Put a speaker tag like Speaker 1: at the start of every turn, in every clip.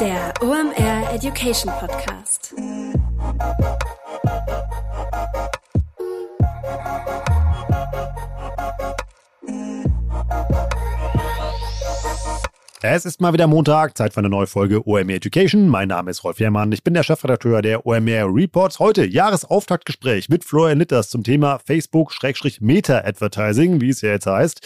Speaker 1: Der OMR Education Podcast.
Speaker 2: Es ist mal wieder Montag, Zeit für eine neue Folge OMR Education. Mein Name ist Rolf Herrmann, ich bin der Chefredakteur der OMR Reports. Heute Jahresauftaktgespräch mit Florian Litters zum Thema Facebook-Meta-Advertising, wie es ja jetzt heißt.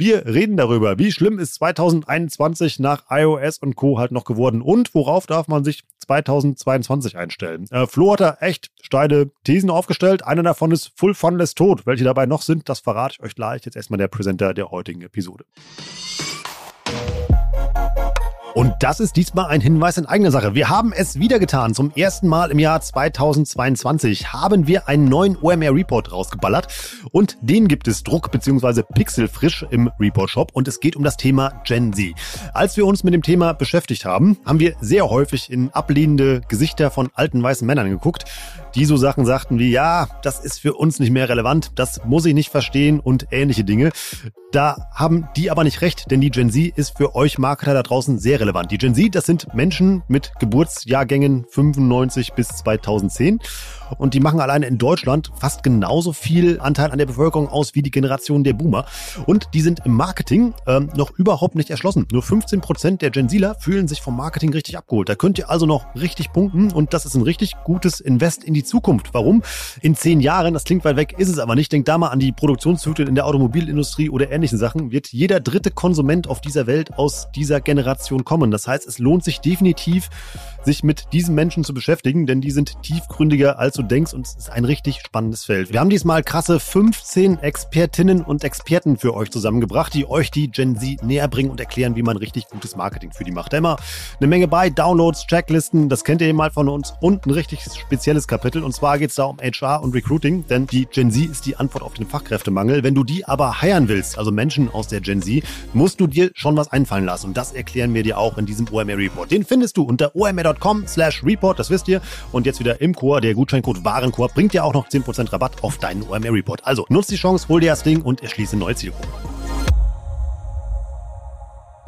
Speaker 2: Wir reden darüber, wie schlimm ist 2021 nach iOS und Co. halt noch geworden und worauf darf man sich 2022 einstellen. Äh, Flo hat da echt steile Thesen aufgestellt. Einer davon ist Full Funnel ist tot. Welche dabei noch sind, das verrate ich euch gleich. Jetzt erstmal der Präsenter der heutigen Episode. Und das ist diesmal ein Hinweis in eigener Sache. Wir haben es wieder getan. Zum ersten Mal im Jahr 2022 haben wir einen neuen OMR Report rausgeballert. Und den gibt es druck- bzw. pixelfrisch im Report Shop. Und es geht um das Thema Gen Z. Als wir uns mit dem Thema beschäftigt haben, haben wir sehr häufig in ablehnende Gesichter von alten weißen Männern geguckt, die so Sachen sagten wie, ja, das ist für uns nicht mehr relevant, das muss ich nicht verstehen und ähnliche Dinge. Da haben die aber nicht recht, denn die Gen Z ist für euch Marketer da draußen sehr relevant. Die Gen Z, das sind Menschen mit Geburtsjahrgängen 95 bis 2010 und die machen alleine in Deutschland fast genauso viel Anteil an der Bevölkerung aus wie die Generation der Boomer. Und die sind im Marketing ähm, noch überhaupt nicht erschlossen. Nur 15 Prozent der Gen Zler fühlen sich vom Marketing richtig abgeholt. Da könnt ihr also noch richtig punkten und das ist ein richtig gutes Invest in die Zukunft. Warum? In zehn Jahren, das klingt weit weg, ist es aber nicht. Denkt da mal an die Produktionszyklen in der Automobilindustrie oder ähnlichen Sachen, wird jeder dritte Konsument auf dieser Welt aus dieser Generation kommen. Das heißt, es lohnt sich definitiv, sich mit diesen Menschen zu beschäftigen, denn die sind tiefgründiger, als du denkst und es ist ein richtig spannendes Feld. Wir haben diesmal krasse 15 Expertinnen und Experten für euch zusammengebracht, die euch die Gen Z näher bringen und erklären, wie man richtig gutes Marketing für die macht. Da immer eine Menge bei, Downloads, Checklisten, das kennt ihr mal von uns und ein richtig spezielles Kapitel und zwar geht es da um HR und Recruiting, denn die Gen Z ist die Antwort auf den Fachkräftemangel. Wenn du die aber heiern willst, also Menschen aus der Gen Z, musst du dir schon was einfallen lassen und das erklären wir dir auch in diesem OMR Report. Den findest du unter omr.com slash report, das wisst ihr. Und jetzt wieder im Chor, der Gutscheincode Warenkorb bringt dir auch noch 10% Rabatt auf deinen OMR Report. Also nutzt die Chance, hol dir das Ding und erschließe neue Zielgruppen.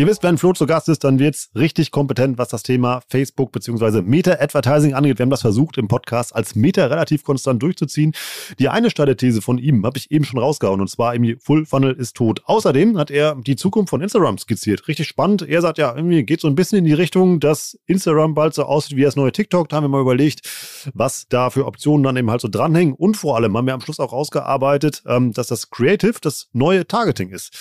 Speaker 2: Ihr wisst, wenn Flo zu Gast ist, dann wird's richtig kompetent, was das Thema Facebook bzw. Meta-Advertising angeht. Wir haben das versucht, im Podcast als Meta relativ konstant durchzuziehen. Die eine steile These von ihm habe ich eben schon rausgehauen und zwar irgendwie Full Funnel ist tot. Außerdem hat er die Zukunft von Instagram skizziert. Richtig spannend. Er sagt ja, irgendwie geht so ein bisschen in die Richtung, dass Instagram bald so aussieht wie das neue TikTok. Da haben wir mal überlegt, was da für Optionen dann eben halt so dranhängen. Und vor allem haben wir am Schluss auch rausgearbeitet, ähm, dass das Creative das neue Targeting ist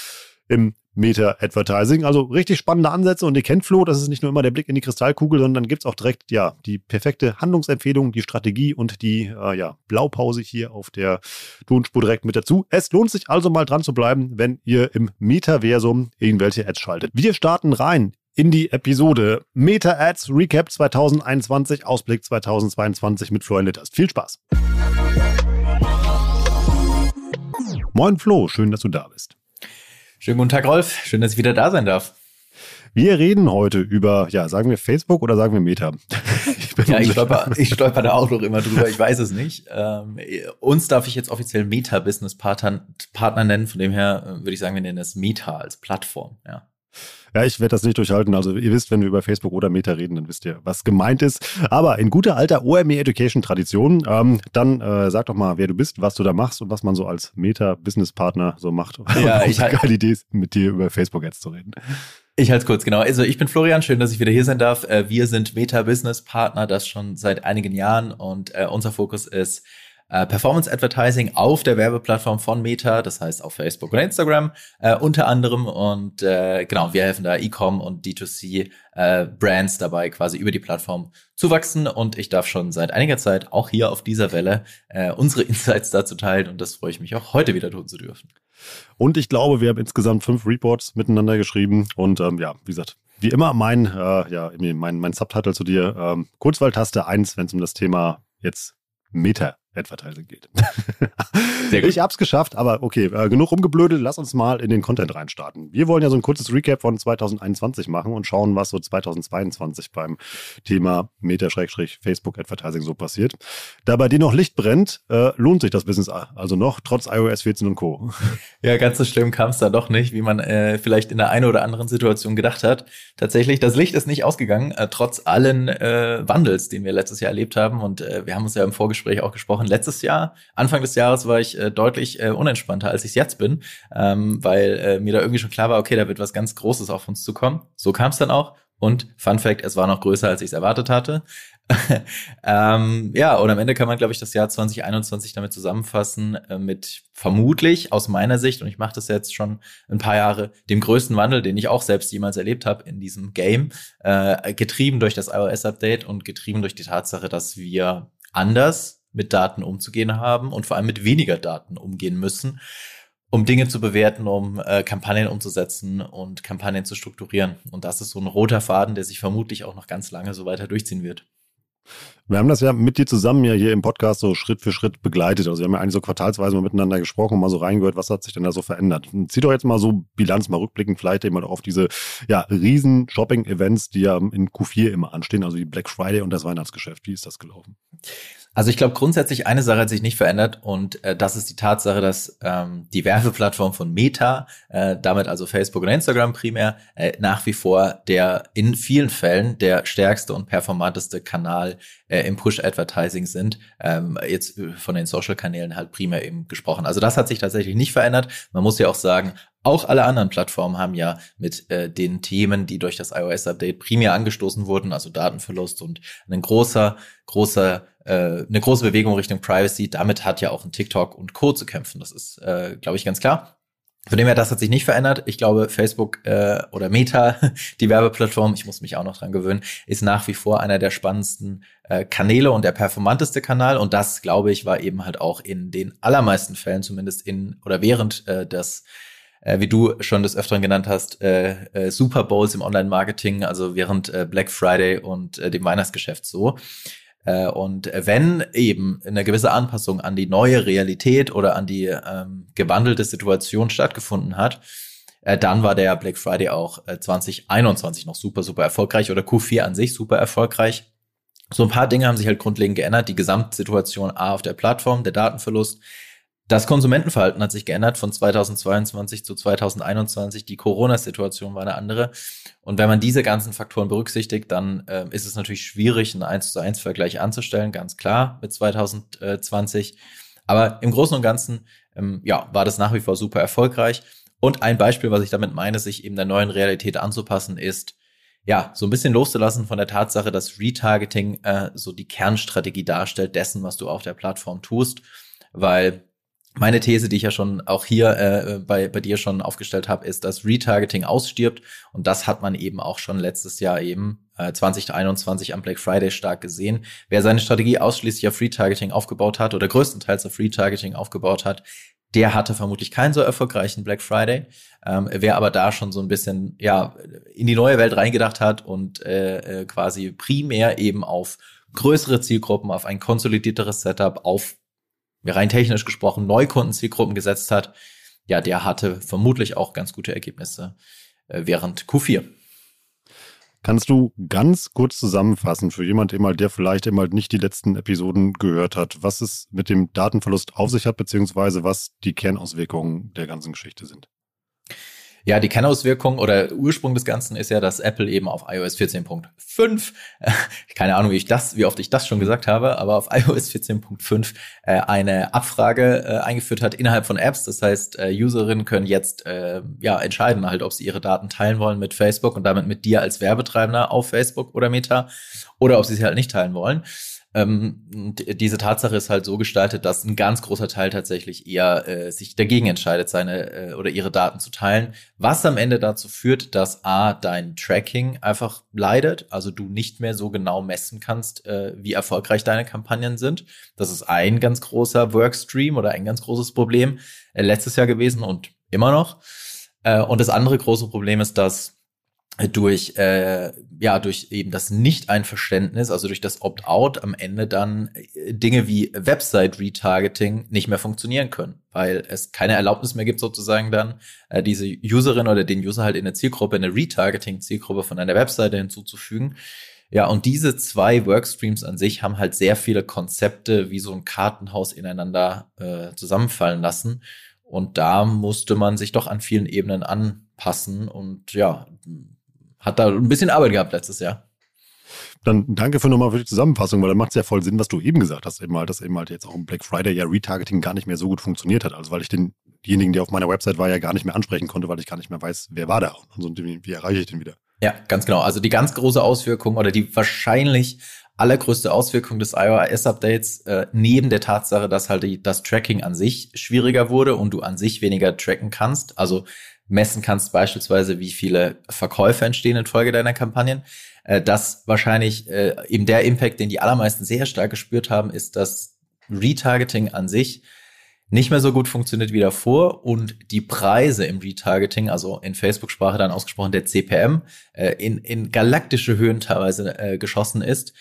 Speaker 2: im Meta-Advertising. Also richtig spannende Ansätze und ihr kennt Flo, das ist nicht nur immer der Blick in die Kristallkugel, sondern gibt es auch direkt ja die perfekte Handlungsempfehlung, die Strategie und die äh, ja, Blaupause hier auf der Tonspur direkt mit dazu. Es lohnt sich also mal dran zu bleiben, wenn ihr im Metaversum irgendwelche Ads schaltet. Wir starten rein in die Episode Meta Ads Recap 2021, Ausblick 2022 mit Florian Litters. Viel Spaß! Moin Flo, schön, dass du da bist.
Speaker 3: Schönen guten Tag, Rolf. Schön, dass ich wieder da sein darf.
Speaker 2: Wir reden heute über, ja, sagen wir Facebook oder sagen wir Meta?
Speaker 3: Ich ja, ich stolper, ich stolper da auch noch immer drüber, ich weiß es nicht. Ähm, uns darf ich jetzt offiziell Meta-Business-Partner Partner nennen, von dem her äh, würde ich sagen, wir nennen das Meta als Plattform, ja.
Speaker 2: Ja, ich werde das nicht durchhalten. Also ihr wisst, wenn wir über Facebook oder Meta reden, dann wisst ihr, was gemeint ist. Aber in guter alter OME Education Tradition, ähm, dann äh, sag doch mal, wer du bist, was du da machst und was man so als Meta Business Partner so macht.
Speaker 3: Ja, ich
Speaker 2: eine geile Idee mit dir über Facebook Ads zu reden.
Speaker 3: Ich halte es kurz, genau. Also ich bin Florian, schön, dass ich wieder hier sein darf. Äh, wir sind Meta Business Partner, das schon seit einigen Jahren und äh, unser Fokus ist äh, Performance Advertising auf der Werbeplattform von Meta, das heißt auf Facebook und Instagram äh, unter anderem. Und äh, genau, wir helfen da E-Com und D2C äh, Brands dabei, quasi über die Plattform zu wachsen. Und ich darf schon seit einiger Zeit auch hier auf dieser Welle äh, unsere Insights dazu teilen. Und das freue ich mich auch heute wieder tun zu dürfen.
Speaker 2: Und ich glaube, wir haben insgesamt fünf Reports miteinander geschrieben. Und ähm, ja, wie gesagt, wie immer mein, äh, ja, mein, mein Subtitle zu dir, ähm, Kurzwahltaste 1, wenn es um das Thema jetzt Meta Advertising geht. Ich hab's geschafft, aber okay, äh, genug rumgeblödelt, lass uns mal in den Content reinstarten. Wir wollen ja so ein kurzes Recap von 2021 machen und schauen, was so 2022 beim Thema Meta-Facebook Advertising so passiert. Da bei dir noch Licht brennt, äh, lohnt sich das Business also noch, trotz iOS 14 und Co.
Speaker 3: Ja, ganz so schlimm kam es da doch nicht, wie man äh, vielleicht in der einen oder anderen Situation gedacht hat. Tatsächlich, das Licht ist nicht ausgegangen, äh, trotz allen äh, Wandels, den wir letztes Jahr erlebt haben. Und äh, wir haben uns ja im Vorgespräch auch gesprochen, letztes Jahr, Anfang des Jahres war ich äh, deutlich äh, unentspannter, als ich es jetzt bin, ähm, weil äh, mir da irgendwie schon klar war, okay, da wird was ganz Großes auf uns zukommen. So kam es dann auch. Und Fun Fact, es war noch größer, als ich es erwartet hatte. ähm, ja, und am Ende kann man, glaube ich, das Jahr 2021 damit zusammenfassen, äh, mit vermutlich aus meiner Sicht, und ich mache das jetzt schon ein paar Jahre, dem größten Wandel, den ich auch selbst jemals erlebt habe in diesem Game, äh, getrieben durch das iOS-Update und getrieben durch die Tatsache, dass wir anders mit Daten umzugehen haben und vor allem mit weniger Daten umgehen müssen, um Dinge zu bewerten, um äh, Kampagnen umzusetzen und Kampagnen zu strukturieren. Und das ist so ein roter Faden, der sich vermutlich auch noch ganz lange so weiter durchziehen wird.
Speaker 2: Wir haben das ja mit dir zusammen ja hier im Podcast so Schritt für Schritt begleitet. Also wir haben ja eigentlich so quartalsweise mal miteinander gesprochen und mal so reingehört, was hat sich denn da so verändert. Zieh doch jetzt mal so Bilanz, mal rückblickend vielleicht immer auf diese ja, riesen Shopping-Events, die ja in Q4 immer anstehen, also die Black Friday und das Weihnachtsgeschäft. Wie ist das gelaufen?
Speaker 3: Also ich glaube grundsätzlich eine Sache hat sich nicht verändert und äh, das ist die Tatsache, dass ähm, die Werbeplattform von Meta, äh, damit also Facebook und Instagram primär, äh, nach wie vor der in vielen Fällen der stärkste und performanteste Kanal äh, im Push-Advertising sind. Ähm, jetzt von den Social-Kanälen halt primär eben gesprochen. Also das hat sich tatsächlich nicht verändert. Man muss ja auch sagen, auch alle anderen Plattformen haben ja mit äh, den Themen, die durch das iOS-Update primär angestoßen wurden, also Datenverlust und ein großer, großer äh, eine große Bewegung Richtung Privacy. Damit hat ja auch ein TikTok und Co. zu kämpfen. Das ist, äh, glaube ich, ganz klar. Von dem her, das hat sich nicht verändert. Ich glaube, Facebook äh, oder Meta, die Werbeplattform, ich muss mich auch noch dran gewöhnen, ist nach wie vor einer der spannendsten äh, Kanäle und der performanteste Kanal. Und das, glaube ich, war eben halt auch in den allermeisten Fällen, zumindest in oder während äh, des äh, wie du schon des Öfteren genannt hast, äh, äh, Super Bowls im Online-Marketing, also während äh, Black Friday und äh, dem Weihnachtsgeschäft so. Äh, und wenn eben eine gewisse Anpassung an die neue Realität oder an die ähm, gewandelte Situation stattgefunden hat, äh, dann war der Black Friday auch äh, 2021 noch super, super erfolgreich oder Q4 an sich super erfolgreich. So ein paar Dinge haben sich halt grundlegend geändert. Die Gesamtsituation A auf der Plattform, der Datenverlust, das Konsumentenverhalten hat sich geändert von 2022 zu 2021. Die Corona-Situation war eine andere. Und wenn man diese ganzen Faktoren berücksichtigt, dann äh, ist es natürlich schwierig, einen 1 zu 1 Vergleich anzustellen, ganz klar mit 2020. Aber im Großen und Ganzen, ähm, ja, war das nach wie vor super erfolgreich. Und ein Beispiel, was ich damit meine, sich eben der neuen Realität anzupassen, ist, ja, so ein bisschen loszulassen von der Tatsache, dass Retargeting äh, so die Kernstrategie darstellt dessen, was du auf der Plattform tust. Weil meine These, die ich ja schon auch hier äh, bei, bei dir schon aufgestellt habe, ist, dass Retargeting ausstirbt. Und das hat man eben auch schon letztes Jahr eben äh, 2021 am Black Friday stark gesehen. Wer seine Strategie ausschließlich auf Retargeting aufgebaut hat oder größtenteils auf Retargeting aufgebaut hat, der hatte vermutlich keinen so erfolgreichen Black Friday. Ähm, wer aber da schon so ein bisschen ja in die neue Welt reingedacht hat und äh, äh quasi primär eben auf größere Zielgruppen, auf ein konsolidierteres Setup, auf rein technisch gesprochen Neukundenzielgruppen gesetzt hat, ja, der hatte vermutlich auch ganz gute Ergebnisse äh, während Q4.
Speaker 2: Kannst du ganz kurz zusammenfassen für jemand, der vielleicht immer nicht die letzten Episoden gehört hat, was es mit dem Datenverlust auf sich hat, beziehungsweise was die Kernauswirkungen der ganzen Geschichte sind?
Speaker 3: Ja, die Kernauswirkung oder Ursprung des Ganzen ist ja, dass Apple eben auf iOS 14.5, äh, keine Ahnung, wie ich das, wie oft ich das schon gesagt habe, aber auf iOS 14.5 äh, eine Abfrage äh, eingeführt hat innerhalb von Apps. Das heißt, äh, Userinnen können jetzt äh, ja entscheiden halt, ob sie ihre Daten teilen wollen mit Facebook und damit mit dir als Werbetreibender auf Facebook oder Meta oder ob sie sie halt nicht teilen wollen. Ähm, diese Tatsache ist halt so gestaltet, dass ein ganz großer Teil tatsächlich eher äh, sich dagegen entscheidet, seine äh, oder ihre Daten zu teilen, was am Ende dazu führt, dass a dein Tracking einfach leidet, also du nicht mehr so genau messen kannst, äh, wie erfolgreich deine Kampagnen sind. Das ist ein ganz großer Workstream oder ein ganz großes Problem äh, letztes Jahr gewesen und immer noch. Äh, und das andere große Problem ist, dass durch äh, ja durch eben das Nicht-Einverständnis, also durch das Opt-out am Ende dann äh, Dinge wie Website-Retargeting nicht mehr funktionieren können, weil es keine Erlaubnis mehr gibt, sozusagen dann äh, diese Userin oder den User halt in der Zielgruppe, eine Retargeting-Zielgruppe von einer Webseite hinzuzufügen. Ja, und diese zwei Workstreams an sich haben halt sehr viele Konzepte wie so ein Kartenhaus ineinander äh, zusammenfallen lassen. Und da musste man sich doch an vielen Ebenen anpassen und ja, hat da ein bisschen Arbeit gehabt letztes Jahr.
Speaker 2: Dann danke für nochmal für die Zusammenfassung, weil dann macht es ja voll Sinn, was du eben gesagt hast, eben halt, dass eben halt jetzt auch im Black Friday ja Retargeting gar nicht mehr so gut funktioniert hat. Also weil ich denjenigen, der auf meiner Website war, ja gar nicht mehr ansprechen konnte, weil ich gar nicht mehr weiß, wer war da und wie erreiche ich den wieder.
Speaker 3: Ja, ganz genau. Also die ganz große Auswirkung oder die wahrscheinlich allergrößte Auswirkung des iOS-Updates, äh, neben der Tatsache, dass halt die, das Tracking an sich schwieriger wurde und du an sich weniger tracken kannst, also messen kannst beispielsweise, wie viele Verkäufe entstehen infolge deiner Kampagnen, äh, dass wahrscheinlich äh, eben der Impact, den die allermeisten sehr stark gespürt haben, ist, dass Retargeting an sich nicht mehr so gut funktioniert wie davor und die Preise im Retargeting, also in Facebook-Sprache dann ausgesprochen der CPM, äh, in, in galaktische Höhen teilweise äh, geschossen ist,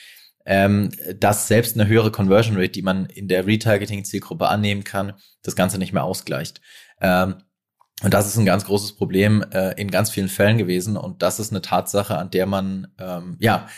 Speaker 3: ähm, dass selbst eine höhere Conversion Rate, die man in der Retargeting-Zielgruppe annehmen kann, das Ganze nicht mehr ausgleicht. Ähm, und das ist ein ganz großes Problem äh, in ganz vielen Fällen gewesen und das ist eine Tatsache, an der man ähm, ja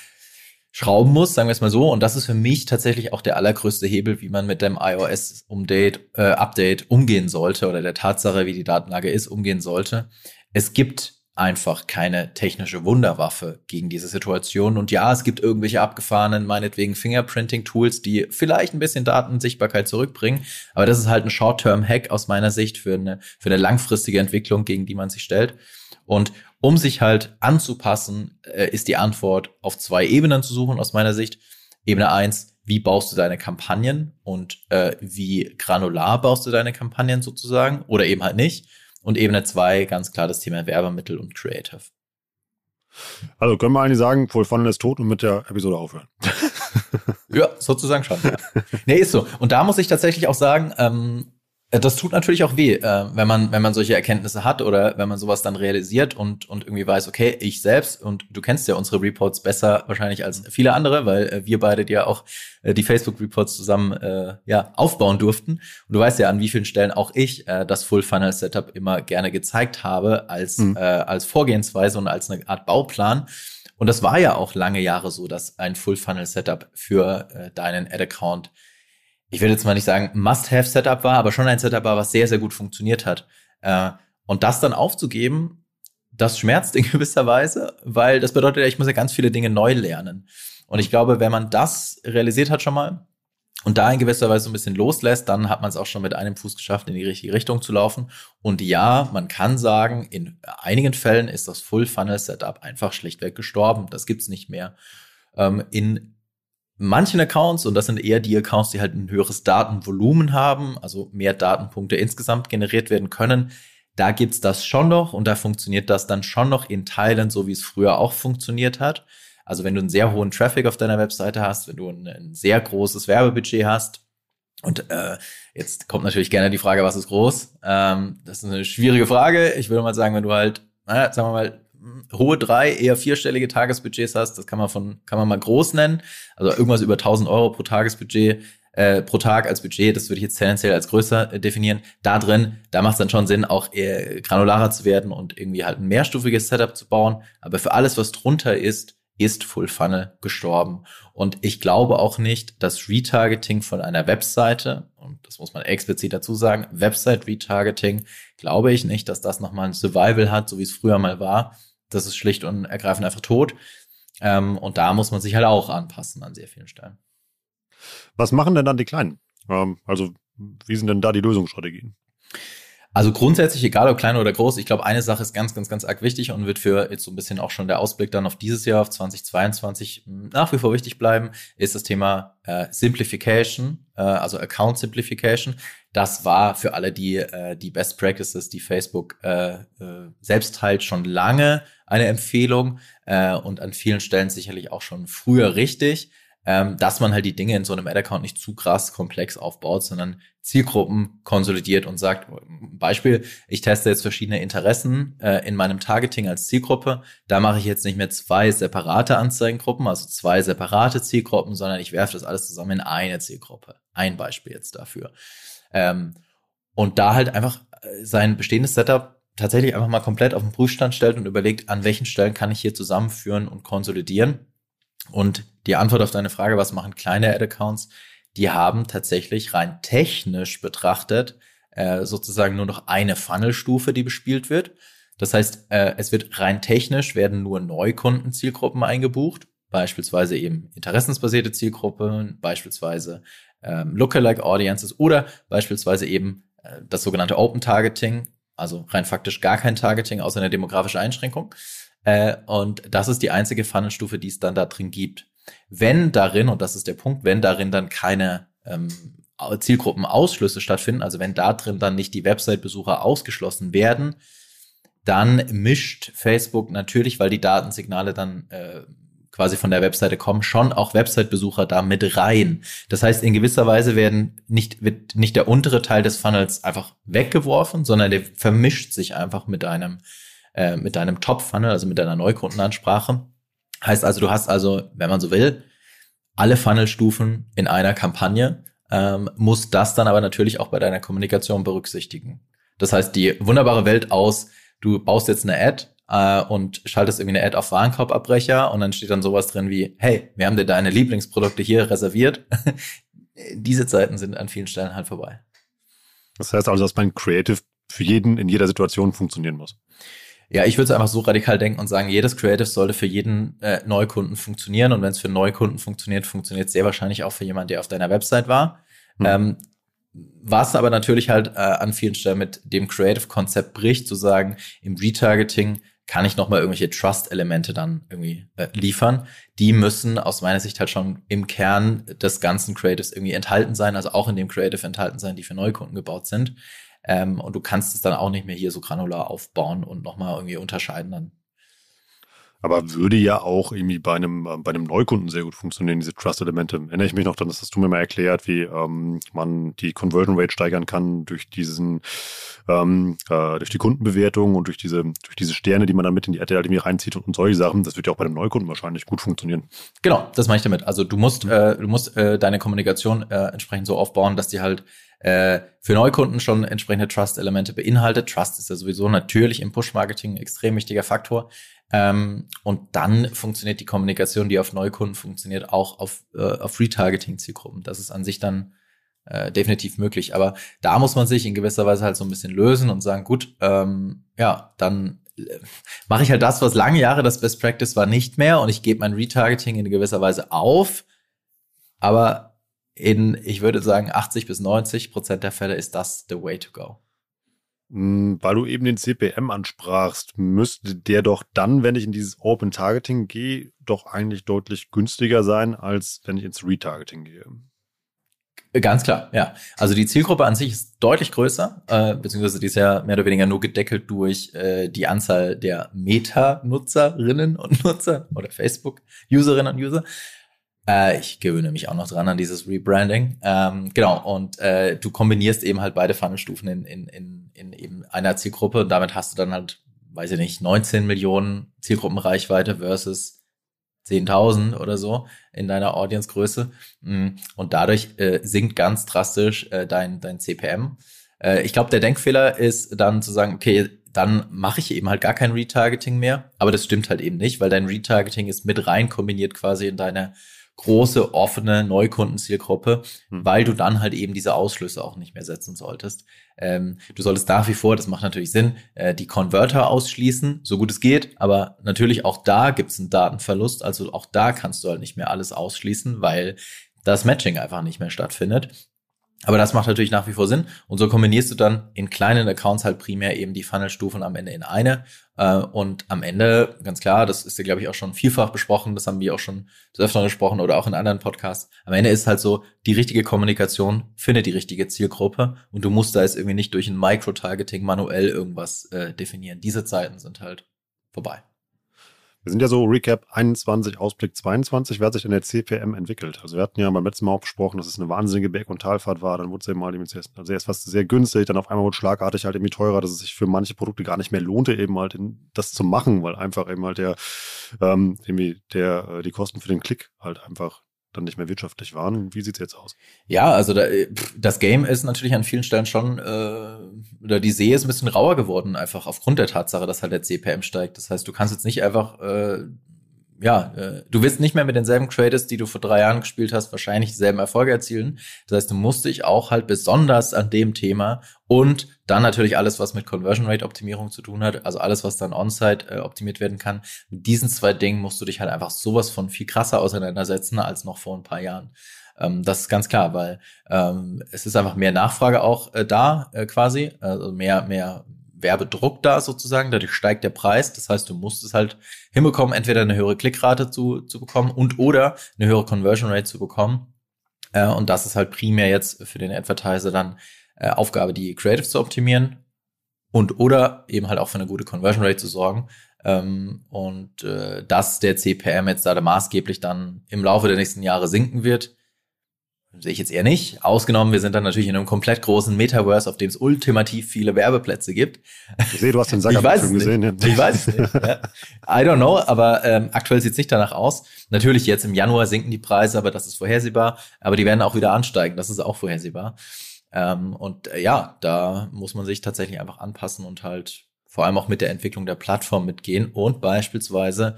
Speaker 3: schrauben muss, sagen wir es mal so. Und das ist für mich tatsächlich auch der allergrößte Hebel, wie man mit dem iOS-Update äh, Update umgehen sollte oder der Tatsache, wie die Datenlage ist, umgehen sollte. Es gibt einfach keine technische Wunderwaffe gegen diese Situation. Und ja, es gibt irgendwelche abgefahrenen, meinetwegen Fingerprinting-Tools, die vielleicht ein bisschen Datensichtbarkeit zurückbringen. Aber das ist halt ein Short-Term-Hack aus meiner Sicht für eine, für eine langfristige Entwicklung, gegen die man sich stellt. Und um sich halt anzupassen, äh, ist die Antwort auf zwei Ebenen zu suchen aus meiner Sicht. Ebene eins: wie baust du deine Kampagnen und äh, wie granular baust du deine Kampagnen sozusagen oder eben halt nicht. Und Ebene zwei ganz klar das Thema Werbemittel und Creative.
Speaker 2: Also können wir eigentlich sagen, Full Funnel ist tot und mit der Episode aufhören.
Speaker 3: ja, sozusagen schon. Ja. nee, ist so. Und da muss ich tatsächlich auch sagen, ähm, äh, das tut natürlich auch weh, äh, wenn man, wenn man solche Erkenntnisse hat oder wenn man sowas dann realisiert und, und irgendwie weiß, okay, ich selbst, und du kennst ja unsere Reports besser wahrscheinlich als viele andere, weil äh, wir beide ja auch äh, die Facebook-Reports zusammen äh, ja, aufbauen durften. Und du weißt ja, an wie vielen Stellen auch ich äh, das Full-Funnel-Setup immer gerne gezeigt habe als, mhm. äh, als Vorgehensweise und als eine Art Bauplan. Und das war ja auch lange Jahre so, dass ein Full-Funnel-Setup für äh, deinen Ad-Account ich will jetzt mal nicht sagen Must-Have-Setup war, aber schon ein Setup war, was sehr, sehr gut funktioniert hat. Äh, und das dann aufzugeben, das schmerzt in gewisser Weise, weil das bedeutet ja, ich muss ja ganz viele Dinge neu lernen. Und ich glaube, wenn man das realisiert hat schon mal und da in gewisser Weise so ein bisschen loslässt, dann hat man es auch schon mit einem Fuß geschafft, in die richtige Richtung zu laufen. Und ja, man kann sagen, in einigen Fällen ist das Full-Funnel-Setup einfach schlichtweg gestorben. Das gibt's nicht mehr. Ähm, in manchen Accounts, und das sind eher die Accounts, die halt ein höheres Datenvolumen haben, also mehr Datenpunkte insgesamt generiert werden können, da gibt's das schon noch und da funktioniert das dann schon noch in Teilen, so wie es früher auch funktioniert hat. Also wenn du einen sehr hohen Traffic auf deiner Webseite hast, wenn du ein, ein sehr großes Werbebudget hast, und äh, jetzt kommt natürlich gerne die Frage, was ist groß? Ähm, das ist eine schwierige Frage. Ich würde mal sagen, wenn du halt, naja, sagen wir mal, hohe drei, eher vierstellige Tagesbudgets hast, das kann man von, kann man mal groß nennen. Also irgendwas über 1000 Euro pro Tagesbudget, äh, pro Tag als Budget, das würde ich jetzt tendenziell als größer äh, definieren. Da drin, da macht es dann schon Sinn, auch eher granularer zu werden und irgendwie halt ein mehrstufiges Setup zu bauen. Aber für alles, was drunter ist, ist Full Funnel gestorben. Und ich glaube auch nicht, dass Retargeting von einer Webseite, und das muss man explizit dazu sagen, Website Retargeting, glaube ich nicht, dass das nochmal ein Survival hat, so wie es früher mal war das ist schlicht und ergreifend einfach tot. Ähm, und da muss man sich halt auch anpassen an sehr vielen Stellen.
Speaker 2: Was machen denn dann die Kleinen? Ähm, also, wie sind denn da die Lösungsstrategien?
Speaker 3: Also grundsätzlich, egal ob klein oder groß, ich glaube, eine Sache ist ganz, ganz, ganz arg wichtig und wird für jetzt so ein bisschen auch schon der Ausblick dann auf dieses Jahr, auf 2022 nach wie vor wichtig bleiben, ist das Thema äh, Simplification, äh, also Account Simplification. Das war für alle die, äh, die Best Practices, die Facebook äh, äh, selbst teilt, schon lange eine Empfehlung äh, und an vielen Stellen sicherlich auch schon früher richtig. Ähm, dass man halt die Dinge in so einem Ad-Account nicht zu krass komplex aufbaut, sondern Zielgruppen konsolidiert und sagt, Beispiel, ich teste jetzt verschiedene Interessen äh, in meinem Targeting als Zielgruppe. Da mache ich jetzt nicht mehr zwei separate Anzeigengruppen, also zwei separate Zielgruppen, sondern ich werfe das alles zusammen in eine Zielgruppe. Ein Beispiel jetzt dafür. Ähm, und da halt einfach äh, sein bestehendes Setup tatsächlich einfach mal komplett auf den Prüfstand stellt und überlegt, an welchen Stellen kann ich hier zusammenführen und konsolidieren. Und die Antwort auf deine Frage, was machen kleine Ad-Accounts, die haben tatsächlich rein technisch betrachtet äh, sozusagen nur noch eine Funnelstufe, die bespielt wird. Das heißt, äh, es wird rein technisch werden nur Neukundenzielgruppen eingebucht, beispielsweise eben interessensbasierte Zielgruppen, beispielsweise ähm, Lookalike Audiences oder beispielsweise eben äh, das sogenannte Open Targeting, also rein faktisch gar kein Targeting außer eine demografische Einschränkung. Äh, und das ist die einzige Funnelstufe, die es dann da drin gibt. Wenn darin, und das ist der Punkt, wenn darin dann keine ähm, Zielgruppenausschlüsse stattfinden, also wenn da drin dann nicht die Website-Besucher ausgeschlossen werden, dann mischt Facebook natürlich, weil die Datensignale dann äh, quasi von der Webseite kommen, schon auch Website-Besucher da mit rein. Das heißt, in gewisser Weise werden nicht, wird nicht der untere Teil des Funnels einfach weggeworfen, sondern der vermischt sich einfach mit einem, äh, mit deinem Top-Funnel, also mit deiner Neukundenansprache. Heißt also, du hast also, wenn man so will, alle Funnelstufen in einer Kampagne, ähm, muss das dann aber natürlich auch bei deiner Kommunikation berücksichtigen. Das heißt, die wunderbare Welt aus, du baust jetzt eine Ad äh, und schaltest irgendwie eine Ad auf Warenkorbabbrecher und dann steht dann sowas drin wie, hey, wir haben dir deine Lieblingsprodukte hier reserviert. Diese Zeiten sind an vielen Stellen halt vorbei.
Speaker 2: Das heißt also, dass mein Creative für jeden in jeder Situation funktionieren muss.
Speaker 3: Ja, ich würde es einfach so radikal denken und sagen, jedes Creative sollte für jeden äh, Neukunden funktionieren. Und wenn es für Neukunden funktioniert, funktioniert es sehr wahrscheinlich auch für jemanden, der auf deiner Website war. Mhm. Ähm, was aber natürlich halt äh, an vielen Stellen mit dem Creative-Konzept bricht, zu sagen, im Retargeting kann ich nochmal irgendwelche Trust-Elemente dann irgendwie äh, liefern. Die müssen aus meiner Sicht halt schon im Kern des ganzen Creatives irgendwie enthalten sein, also auch in dem Creative enthalten sein, die für Neukunden gebaut sind. Ähm, und du kannst es dann auch nicht mehr hier so granular aufbauen und nochmal irgendwie unterscheiden dann.
Speaker 2: Aber würde ja auch irgendwie bei einem, äh, bei einem Neukunden sehr gut funktionieren, diese Trust-Elemente. Erinnere ich mich noch, dann das hast du mir mal erklärt, wie ähm, man die Conversion Rate steigern kann durch diesen, ähm, äh, durch die Kundenbewertung und durch diese, durch diese Sterne, die man dann mit in die Ad irgendwie reinzieht und, und solche Sachen. Das wird ja auch bei einem Neukunden wahrscheinlich gut funktionieren.
Speaker 3: Genau, das mache ich damit. Also du musst, mhm. äh, du musst äh, deine Kommunikation äh, entsprechend so aufbauen, dass die halt äh, für Neukunden schon entsprechende Trust-Elemente beinhaltet. Trust ist ja sowieso natürlich im Push-Marketing ein extrem wichtiger Faktor. Ähm, und dann funktioniert die Kommunikation, die auf Neukunden funktioniert, auch auf, äh, auf Retargeting-Zielgruppen. Das ist an sich dann äh, definitiv möglich. Aber da muss man sich in gewisser Weise halt so ein bisschen lösen und sagen, gut, ähm, ja, dann äh, mache ich halt das, was lange Jahre das Best Practice war, nicht mehr und ich gebe mein Retargeting in gewisser Weise auf. Aber in, ich würde sagen, 80 bis 90 Prozent der Fälle ist das the way to go.
Speaker 2: Hm, weil du eben den CPM ansprachst, müsste der doch dann, wenn ich in dieses Open Targeting gehe, doch eigentlich deutlich günstiger sein, als wenn ich ins Retargeting gehe.
Speaker 3: Ganz klar, ja. Also die Zielgruppe an sich ist deutlich größer, äh, beziehungsweise die ist ja mehr oder weniger nur gedeckelt durch äh, die Anzahl der Meta-Nutzerinnen und Nutzer oder Facebook-Userinnen und User. Äh, ich gewöhne mich auch noch dran an dieses Rebranding. Ähm, genau, und äh, du kombinierst eben halt beide Funnelstufen in, in, in, in eben einer Zielgruppe und damit hast du dann halt, weiß ich nicht, 19 Millionen Zielgruppenreichweite versus 10.000 oder so in deiner Audiencegröße. Mm, und dadurch äh, sinkt ganz drastisch äh, dein, dein CPM. Äh, ich glaube, der Denkfehler ist dann zu sagen, okay, dann mache ich eben halt gar kein Retargeting mehr. Aber das stimmt halt eben nicht, weil dein Retargeting ist mit rein kombiniert quasi in deine große, offene Neukundenzielgruppe, mhm. weil du dann halt eben diese Ausschlüsse auch nicht mehr setzen solltest. Ähm, du solltest nach wie vor, das macht natürlich Sinn, äh, die Converter ausschließen, so gut es geht, aber natürlich auch da gibt es einen Datenverlust, also auch da kannst du halt nicht mehr alles ausschließen, weil das Matching einfach nicht mehr stattfindet. Aber das macht natürlich nach wie vor Sinn. Und so kombinierst du dann in kleinen Accounts halt primär eben die Funnelstufen am Ende in eine. Äh, und am Ende, ganz klar, das ist ja, glaube ich, auch schon vielfach besprochen, das haben wir auch schon des Öfteren gesprochen oder auch in anderen Podcasts. Am Ende ist halt so, die richtige Kommunikation findet die richtige Zielgruppe und du musst da jetzt irgendwie nicht durch ein Micro-Targeting manuell irgendwas äh, definieren. Diese Zeiten sind halt vorbei.
Speaker 2: Wir sind ja so Recap 21, Ausblick 22. Wer hat sich denn der CPM entwickelt? Also wir hatten ja beim letzten Mal auch besprochen, dass es eine wahnsinnige Berg- und Talfahrt war. Dann wurde es eben mal also erst fast sehr günstig, dann auf einmal wurde schlagartig halt irgendwie teurer, dass es sich für manche Produkte gar nicht mehr lohnte, eben halt in, das zu machen, weil einfach eben halt der, ähm, irgendwie der, äh, die Kosten für den Klick halt einfach dann nicht mehr wirtschaftlich waren. Wie sieht's jetzt aus?
Speaker 3: Ja, also da, das Game ist natürlich an vielen Stellen schon, äh, oder die See ist ein bisschen rauer geworden, einfach aufgrund der Tatsache, dass halt der CPM steigt. Das heißt, du kannst jetzt nicht einfach äh, ja, äh, du wirst nicht mehr mit denselben Creators, die du vor drei Jahren gespielt hast, wahrscheinlich dieselben Erfolge erzielen. Das heißt, du musst dich auch halt besonders an dem Thema und dann natürlich alles, was mit Conversion Rate Optimierung zu tun hat, also alles, was dann on-site äh, optimiert werden kann. Mit diesen zwei Dingen musst du dich halt einfach sowas von viel krasser auseinandersetzen als noch vor ein paar Jahren. Ähm, das ist ganz klar, weil ähm, es ist einfach mehr Nachfrage auch äh, da äh, quasi, also mehr, mehr Werbedruck da sozusagen, dadurch steigt der Preis. Das heißt, du musst es halt hinbekommen, entweder eine höhere Klickrate zu, zu bekommen und oder eine höhere Conversion Rate zu bekommen. Äh, und das ist halt primär jetzt für den Advertiser dann äh, Aufgabe, die Creative zu optimieren und oder eben halt auch für eine gute Conversion Rate zu sorgen. Ähm, und äh, dass der CPM jetzt da maßgeblich dann im Laufe der nächsten Jahre sinken wird, Sehe ich jetzt eher nicht. Ausgenommen, wir sind dann natürlich in einem komplett großen Metaverse, auf dem es ultimativ viele Werbeplätze gibt.
Speaker 2: Ich sehe, du hast den
Speaker 3: schon gesehen. Ja. Ich weiß es nicht. Ja. I don't know, aber ähm, aktuell sieht es nicht danach aus. Natürlich jetzt im Januar sinken die Preise, aber das ist vorhersehbar. Aber die werden auch wieder ansteigen, das ist auch vorhersehbar. Ähm, und äh, ja, da muss man sich tatsächlich einfach anpassen und halt vor allem auch mit der Entwicklung der Plattform mitgehen und beispielsweise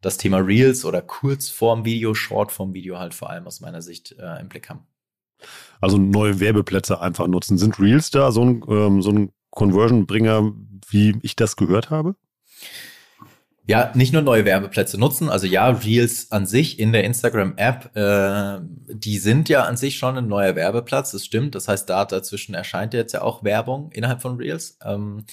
Speaker 3: das Thema Reels oder Kurzform-Video, Shortform-Video halt vor allem aus meiner Sicht äh, im Blick haben.
Speaker 2: Also neue Werbeplätze einfach nutzen. Sind Reels da so ein, ähm, so ein Conversion-Bringer, wie ich das gehört habe?
Speaker 3: Ja, nicht nur neue Werbeplätze nutzen, also ja, Reels an sich in der Instagram-App, äh, die sind ja an sich schon ein neuer Werbeplatz, das stimmt. Das heißt, da dazwischen erscheint jetzt ja auch Werbung innerhalb von Reels. Ähm,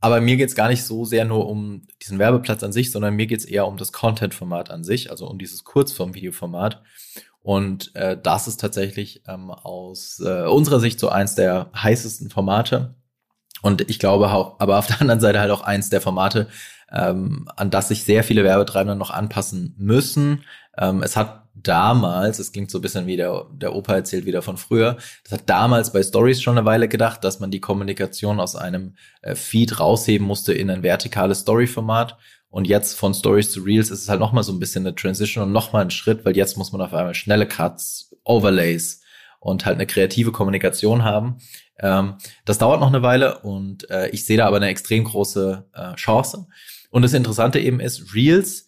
Speaker 3: aber mir geht's gar nicht so sehr nur um diesen Werbeplatz an sich, sondern mir geht's eher um das Content-Format an sich, also um dieses Kurzform-Videoformat. Und äh, das ist tatsächlich ähm, aus äh, unserer Sicht so eins der heißesten Formate. Und ich glaube auch, aber auf der anderen Seite halt auch eins der Formate, ähm, an das sich sehr viele Werbetreibende noch anpassen müssen. Ähm, es hat damals, es klingt so ein bisschen wie der, der Opa erzählt wieder von früher, das hat damals bei Stories schon eine Weile gedacht, dass man die Kommunikation aus einem äh, Feed rausheben musste in ein vertikales Story-Format. Und jetzt von Stories zu Reels ist es halt nochmal so ein bisschen eine Transition und nochmal ein Schritt, weil jetzt muss man auf einmal schnelle Cuts, Overlays und halt eine kreative Kommunikation haben. Ähm, das dauert noch eine Weile und äh, ich sehe da aber eine extrem große äh, Chance. Und das Interessante eben ist, Reels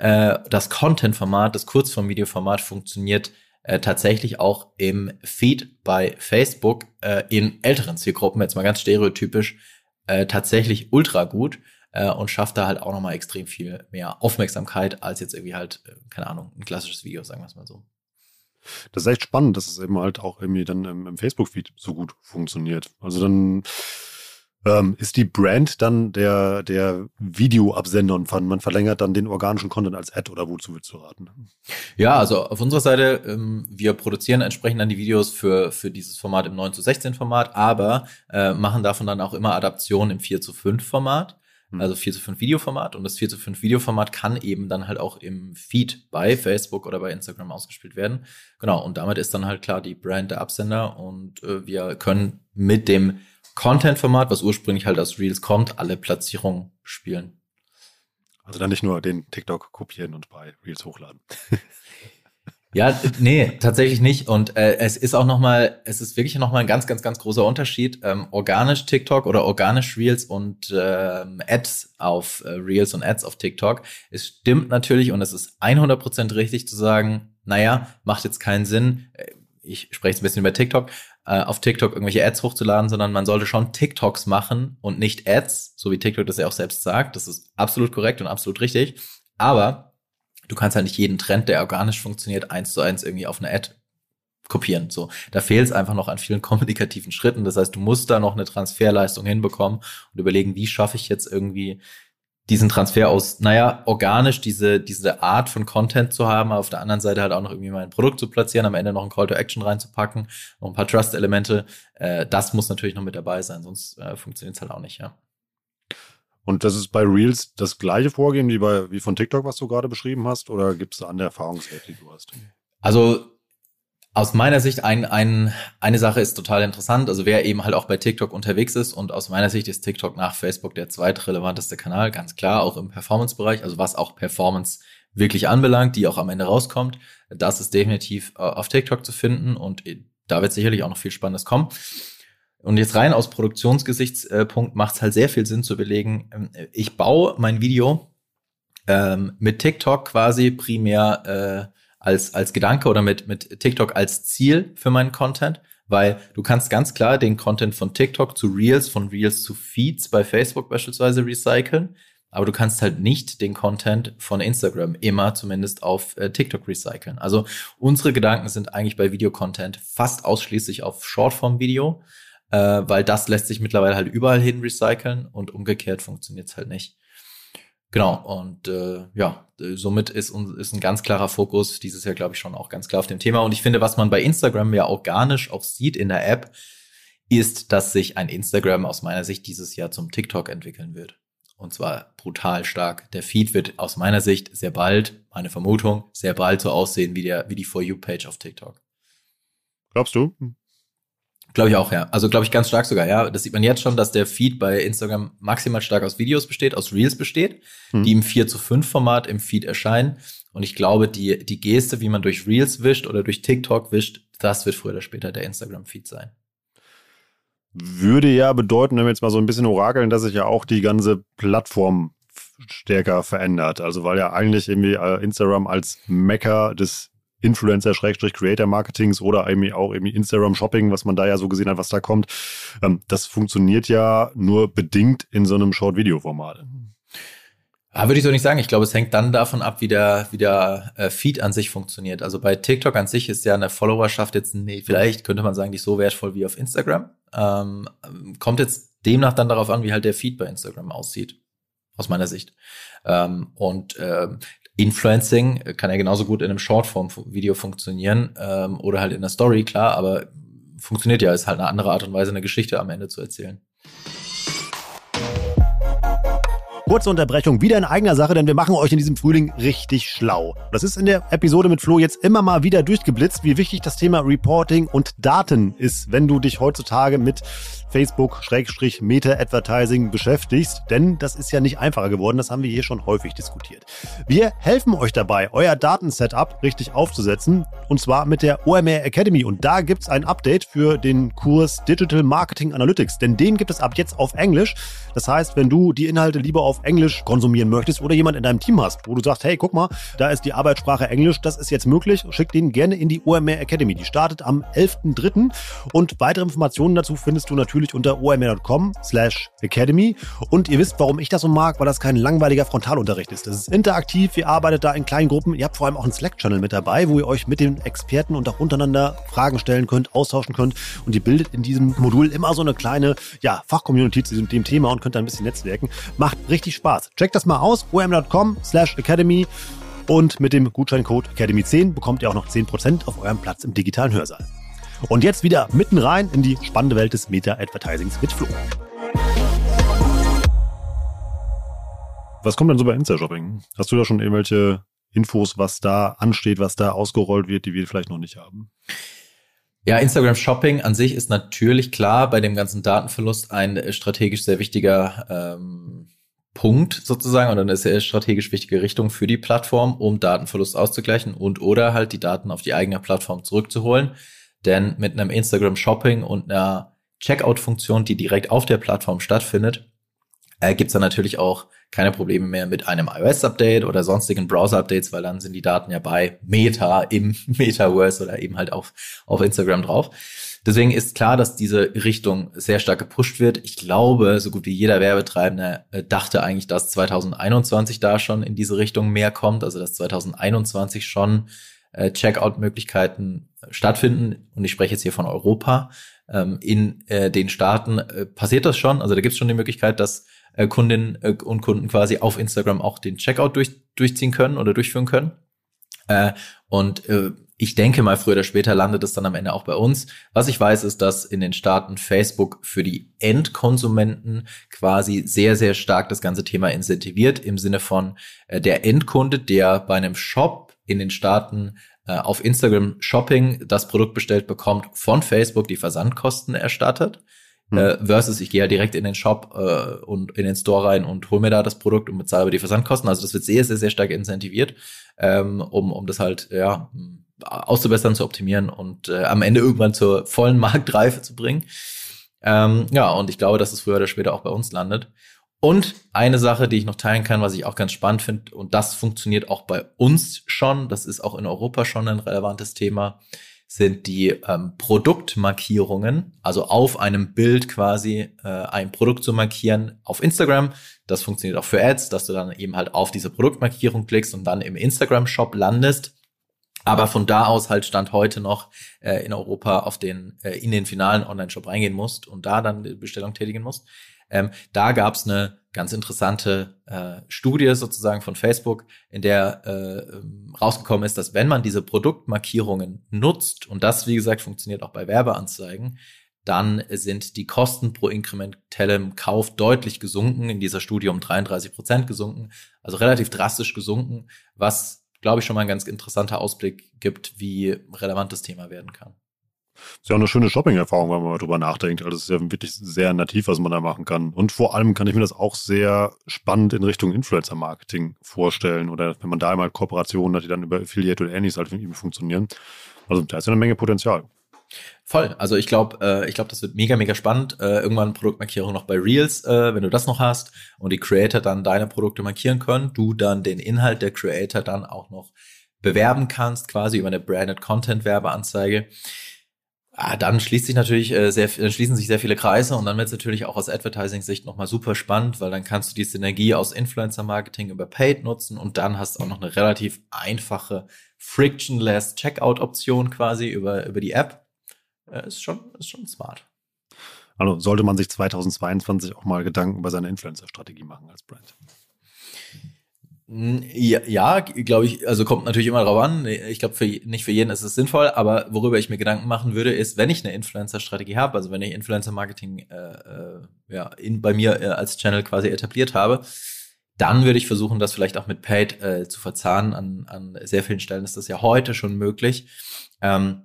Speaker 3: äh, das Content-Format, das Kurzform-Video-Format funktioniert äh, tatsächlich auch im Feed bei Facebook äh, in älteren Zielgruppen, jetzt mal ganz stereotypisch, äh, tatsächlich ultra gut äh, und schafft da halt auch nochmal extrem viel mehr Aufmerksamkeit als jetzt irgendwie halt, äh, keine Ahnung, ein klassisches Video, sagen wir es mal so.
Speaker 2: Das ist echt spannend, dass es eben halt auch irgendwie dann im, im Facebook-Feed so gut funktioniert. Also dann ähm, ist die Brand dann der, der Videoabsender und man verlängert dann den organischen Content als Ad oder wozu willst du raten?
Speaker 3: Ja, also auf unserer Seite, ähm, wir produzieren entsprechend dann die Videos für, für dieses Format im 9 zu 16 Format, aber äh, machen davon dann auch immer Adaptionen im 4 zu 5 Format. Hm. Also 4 zu 5 Videoformat und das 4 zu 5 Videoformat kann eben dann halt auch im Feed bei Facebook oder bei Instagram ausgespielt werden. Genau, und damit ist dann halt klar die Brand der Absender und äh, wir können mit dem Content-Format, was ursprünglich halt aus Reels kommt, alle Platzierungen spielen.
Speaker 2: Also dann nicht nur den TikTok kopieren und bei Reels hochladen.
Speaker 3: Ja, nee, tatsächlich nicht. Und äh, es ist auch nochmal, es ist wirklich nochmal ein ganz, ganz, ganz großer Unterschied. Ähm, organisch TikTok oder organisch Reels und ähm, Ads auf äh, Reels und Ads auf TikTok. Es stimmt natürlich und es ist 100% richtig zu sagen, naja, macht jetzt keinen Sinn. Äh, ich spreche jetzt ein bisschen über TikTok, äh, auf TikTok irgendwelche Ads hochzuladen, sondern man sollte schon TikToks machen und nicht Ads, so wie TikTok das ja auch selbst sagt. Das ist absolut korrekt und absolut richtig. Aber du kannst halt nicht jeden Trend, der organisch funktioniert, eins zu eins irgendwie auf eine Ad kopieren. So, da fehlt es einfach noch an vielen kommunikativen Schritten. Das heißt, du musst da noch eine Transferleistung hinbekommen und überlegen, wie schaffe ich jetzt irgendwie diesen Transfer aus, naja, organisch diese, diese Art von Content zu haben, auf der anderen Seite halt auch noch irgendwie mein Produkt zu platzieren, am Ende noch ein Call to Action reinzupacken, noch ein paar Trust-Elemente, äh, das muss natürlich noch mit dabei sein, sonst äh, funktioniert es halt auch nicht, ja.
Speaker 2: Und das ist bei Reels das gleiche Vorgehen wie bei wie von TikTok, was du gerade beschrieben hast, oder gibt es da andere Erfahrungswerte, die du hast?
Speaker 3: Also aus meiner Sicht ein, ein, eine Sache ist total interessant. Also wer eben halt auch bei TikTok unterwegs ist und aus meiner Sicht ist TikTok nach Facebook der zweitrelevanteste Kanal, ganz klar, auch im Performance-Bereich, also was auch Performance wirklich anbelangt, die auch am Ende rauskommt. Das ist definitiv äh, auf TikTok zu finden und äh, da wird sicherlich auch noch viel Spannendes kommen. Und jetzt rein aus Produktionsgesichtspunkt macht es halt sehr viel Sinn zu belegen, ähm, ich baue mein Video ähm, mit TikTok quasi primär äh, als, als Gedanke oder mit, mit TikTok als Ziel für meinen Content, weil du kannst ganz klar den Content von TikTok zu Reels, von Reels zu Feeds bei Facebook beispielsweise recyceln, aber du kannst halt nicht den Content von Instagram immer zumindest auf äh, TikTok recyceln. Also unsere Gedanken sind eigentlich bei Videocontent fast ausschließlich auf Shortform-Video, äh, weil das lässt sich mittlerweile halt überall hin recyceln und umgekehrt funktioniert es halt nicht. Genau, und äh, ja, somit ist, ist ein ganz klarer Fokus dieses Jahr, glaube ich, schon auch ganz klar auf dem Thema. Und ich finde, was man bei Instagram ja organisch auch sieht in der App, ist, dass sich ein Instagram aus meiner Sicht dieses Jahr zum TikTok entwickeln wird. Und zwar brutal stark. Der Feed wird aus meiner Sicht sehr bald, meine Vermutung, sehr bald so aussehen wie, der, wie die For You-Page auf TikTok.
Speaker 2: Glaubst du?
Speaker 3: Glaube ich auch, ja. Also glaube ich ganz stark sogar, ja. Das sieht man jetzt schon, dass der Feed bei Instagram maximal stark aus Videos besteht, aus Reels besteht, hm. die im 4 zu 5 Format im Feed erscheinen. Und ich glaube, die, die Geste, wie man durch Reels wischt oder durch TikTok wischt, das wird früher oder später der Instagram-Feed sein.
Speaker 2: Würde ja bedeuten, wenn wir jetzt mal so ein bisschen orakeln, dass sich ja auch die ganze Plattform stärker verändert. Also weil ja eigentlich irgendwie äh, Instagram als Mecker des Influencer-Creator-Marketings oder irgendwie auch irgendwie Instagram-Shopping, was man da ja so gesehen hat, was da kommt. Ähm, das funktioniert ja nur bedingt in so einem Short-Video-Format.
Speaker 3: Ja, würde ich so nicht sagen. Ich glaube, es hängt dann davon ab, wie der, wie der äh, Feed an sich funktioniert. Also bei TikTok an sich ist ja eine Followerschaft jetzt, nee, vielleicht könnte man sagen, nicht so wertvoll wie auf Instagram. Ähm, kommt jetzt demnach dann darauf an, wie halt der Feed bei Instagram aussieht. Aus meiner Sicht. Ähm, und ähm, Influencing kann ja genauso gut in einem Shortform-Video funktionieren ähm, oder halt in der Story, klar, aber funktioniert ja, ist halt eine andere Art und Weise, eine Geschichte am Ende zu erzählen.
Speaker 2: Kurze Unterbrechung, wieder in eigener Sache, denn wir machen euch in diesem Frühling richtig schlau. Das ist in der Episode mit Flo jetzt immer mal wieder durchgeblitzt, wie wichtig das Thema Reporting und Daten ist, wenn du dich heutzutage mit Facebook-Meta-Advertising beschäftigst, denn das ist ja nicht einfacher geworden, das haben wir hier schon häufig diskutiert. Wir helfen euch dabei, euer Datensetup richtig aufzusetzen und zwar mit der OMR Academy und da gibt's ein Update für den Kurs Digital Marketing Analytics, denn den gibt es ab jetzt auf Englisch. Das heißt, wenn du die Inhalte lieber auf Englisch konsumieren möchtest oder jemand in deinem Team hast, wo du sagst, hey, guck mal, da ist die Arbeitssprache Englisch, das ist jetzt möglich, schick den gerne in die OMR Academy. Die startet am 11.3. und weitere Informationen dazu findest du natürlich unter omr.com slash academy und ihr wisst, warum ich das so mag, weil das kein langweiliger Frontalunterricht ist. Das ist interaktiv, ihr arbeitet da in kleinen Gruppen, ihr habt vor allem auch einen Slack-Channel mit dabei, wo ihr euch mit den Experten und auch untereinander Fragen stellen könnt, austauschen könnt und ihr bildet in diesem Modul immer so eine kleine ja, Fachcommunity zu dem Thema und könnt da ein bisschen netzwerken. Macht richtig Spaß. Checkt das mal aus, om.com slash academy und mit dem Gutscheincode Academy10 bekommt ihr auch noch 10% auf eurem Platz im digitalen Hörsaal. Und jetzt wieder mitten rein in die spannende Welt des Meta-Advertisings mit Flo. Was kommt denn so bei Insta-Shopping? Hast du da schon irgendwelche Infos, was da ansteht, was da ausgerollt wird, die wir vielleicht noch nicht haben?
Speaker 3: Ja, Instagram Shopping an sich ist natürlich klar bei dem ganzen Datenverlust ein strategisch sehr wichtiger ähm, Punkt sozusagen oder eine sehr strategisch wichtige Richtung für die Plattform, um Datenverlust auszugleichen und oder halt die Daten auf die eigene Plattform zurückzuholen. Denn mit einem Instagram Shopping und einer Checkout-Funktion, die direkt auf der Plattform stattfindet, äh, gibt es dann natürlich auch keine Probleme mehr mit einem iOS-Update oder sonstigen Browser-Updates, weil dann sind die Daten ja bei Meta im Metaverse oder eben halt auf, auf Instagram drauf. Deswegen ist klar, dass diese Richtung sehr stark gepusht wird. Ich glaube, so gut wie jeder Werbetreibende äh, dachte eigentlich, dass 2021 da schon in diese Richtung mehr kommt, also dass 2021 schon äh, Checkout-Möglichkeiten stattfinden. Und ich spreche jetzt hier von Europa. Ähm, in äh, den Staaten äh, passiert das schon. Also da gibt es schon die Möglichkeit, dass äh, Kundinnen äh, und Kunden quasi auf Instagram auch den Checkout durch, durchziehen können oder durchführen können. Äh, und äh, ich denke mal, früher oder später landet es dann am Ende auch bei uns. Was ich weiß, ist, dass in den Staaten Facebook für die Endkonsumenten quasi sehr, sehr stark das ganze Thema incentiviert im Sinne von äh, der Endkunde, der bei einem Shop in den Staaten äh, auf Instagram Shopping das Produkt bestellt bekommt, von Facebook die Versandkosten erstattet. Hm. Äh, versus ich gehe ja direkt in den Shop äh, und in den Store rein und hole mir da das Produkt und bezahle die Versandkosten. Also das wird sehr, sehr, sehr stark incentiviert, ähm, um, um das halt, ja, auszubessern, zu optimieren und äh, am Ende irgendwann zur vollen Marktreife zu bringen. Ähm, ja, und ich glaube, dass es früher oder später auch bei uns landet. Und eine Sache, die ich noch teilen kann, was ich auch ganz spannend finde, und das funktioniert auch bei uns schon, das ist auch in Europa schon ein relevantes Thema, sind die ähm, Produktmarkierungen, also auf einem Bild quasi äh, ein Produkt zu markieren auf Instagram. Das funktioniert auch für Ads, dass du dann eben halt auf diese Produktmarkierung klickst und dann im Instagram-Shop landest aber von da aus halt stand heute noch äh, in Europa auf den äh, in den finalen Online-Shop reingehen musst und da dann Bestellung tätigen musst. Ähm, da gab es eine ganz interessante äh, Studie sozusagen von Facebook, in der äh, ähm, rausgekommen ist, dass wenn man diese Produktmarkierungen nutzt, und das, wie gesagt, funktioniert auch bei Werbeanzeigen, dann sind die Kosten pro inkrementellem Kauf deutlich gesunken, in dieser Studie um 33 Prozent gesunken, also relativ drastisch gesunken, was glaube ich, schon mal ein ganz interessanter Ausblick gibt, wie relevant das Thema werden kann.
Speaker 2: Ist ja auch eine schöne Shopping-Erfahrung, wenn man mal drüber nachdenkt. Also es ist ja wirklich sehr nativ, was man da machen kann. Und vor allem kann ich mir das auch sehr spannend in Richtung Influencer-Marketing vorstellen. Oder wenn man da einmal Kooperationen hat, die dann über Affiliate oder Annies halt funktionieren. Also da ist ja eine Menge Potenzial.
Speaker 3: Voll. Also ich glaube, äh, ich glaube, das wird mega, mega spannend. Äh, irgendwann Produktmarkierung noch bei Reels, äh, wenn du das noch hast und die Creator dann deine Produkte markieren können, du dann den Inhalt der Creator dann auch noch bewerben kannst, quasi über eine Branded Content Werbeanzeige. Ah, dann schließt sich natürlich äh, sehr, dann schließen sich sehr viele Kreise und dann wird es natürlich auch aus Advertising-Sicht nochmal super spannend, weil dann kannst du die Synergie aus Influencer-Marketing über Paid nutzen und dann hast du auch noch eine relativ einfache frictionless Checkout-Option quasi über, über die App äh, ist, schon, ist schon smart.
Speaker 2: Also sollte man sich 2022 auch mal Gedanken über seine Influencer-Strategie machen als Brand.
Speaker 3: Ja, ja glaube ich, also kommt natürlich immer darauf an. Ich glaube, für, nicht für jeden ist es sinnvoll, aber worüber ich mir Gedanken machen würde, ist, wenn ich eine Influencer-Strategie habe, also wenn ich Influencer-Marketing äh, äh, ja, in, bei mir äh, als Channel quasi etabliert habe, dann würde ich versuchen, das vielleicht auch mit Paid äh, zu verzahnen. An, an sehr vielen Stellen ist das ja heute schon möglich. Ähm,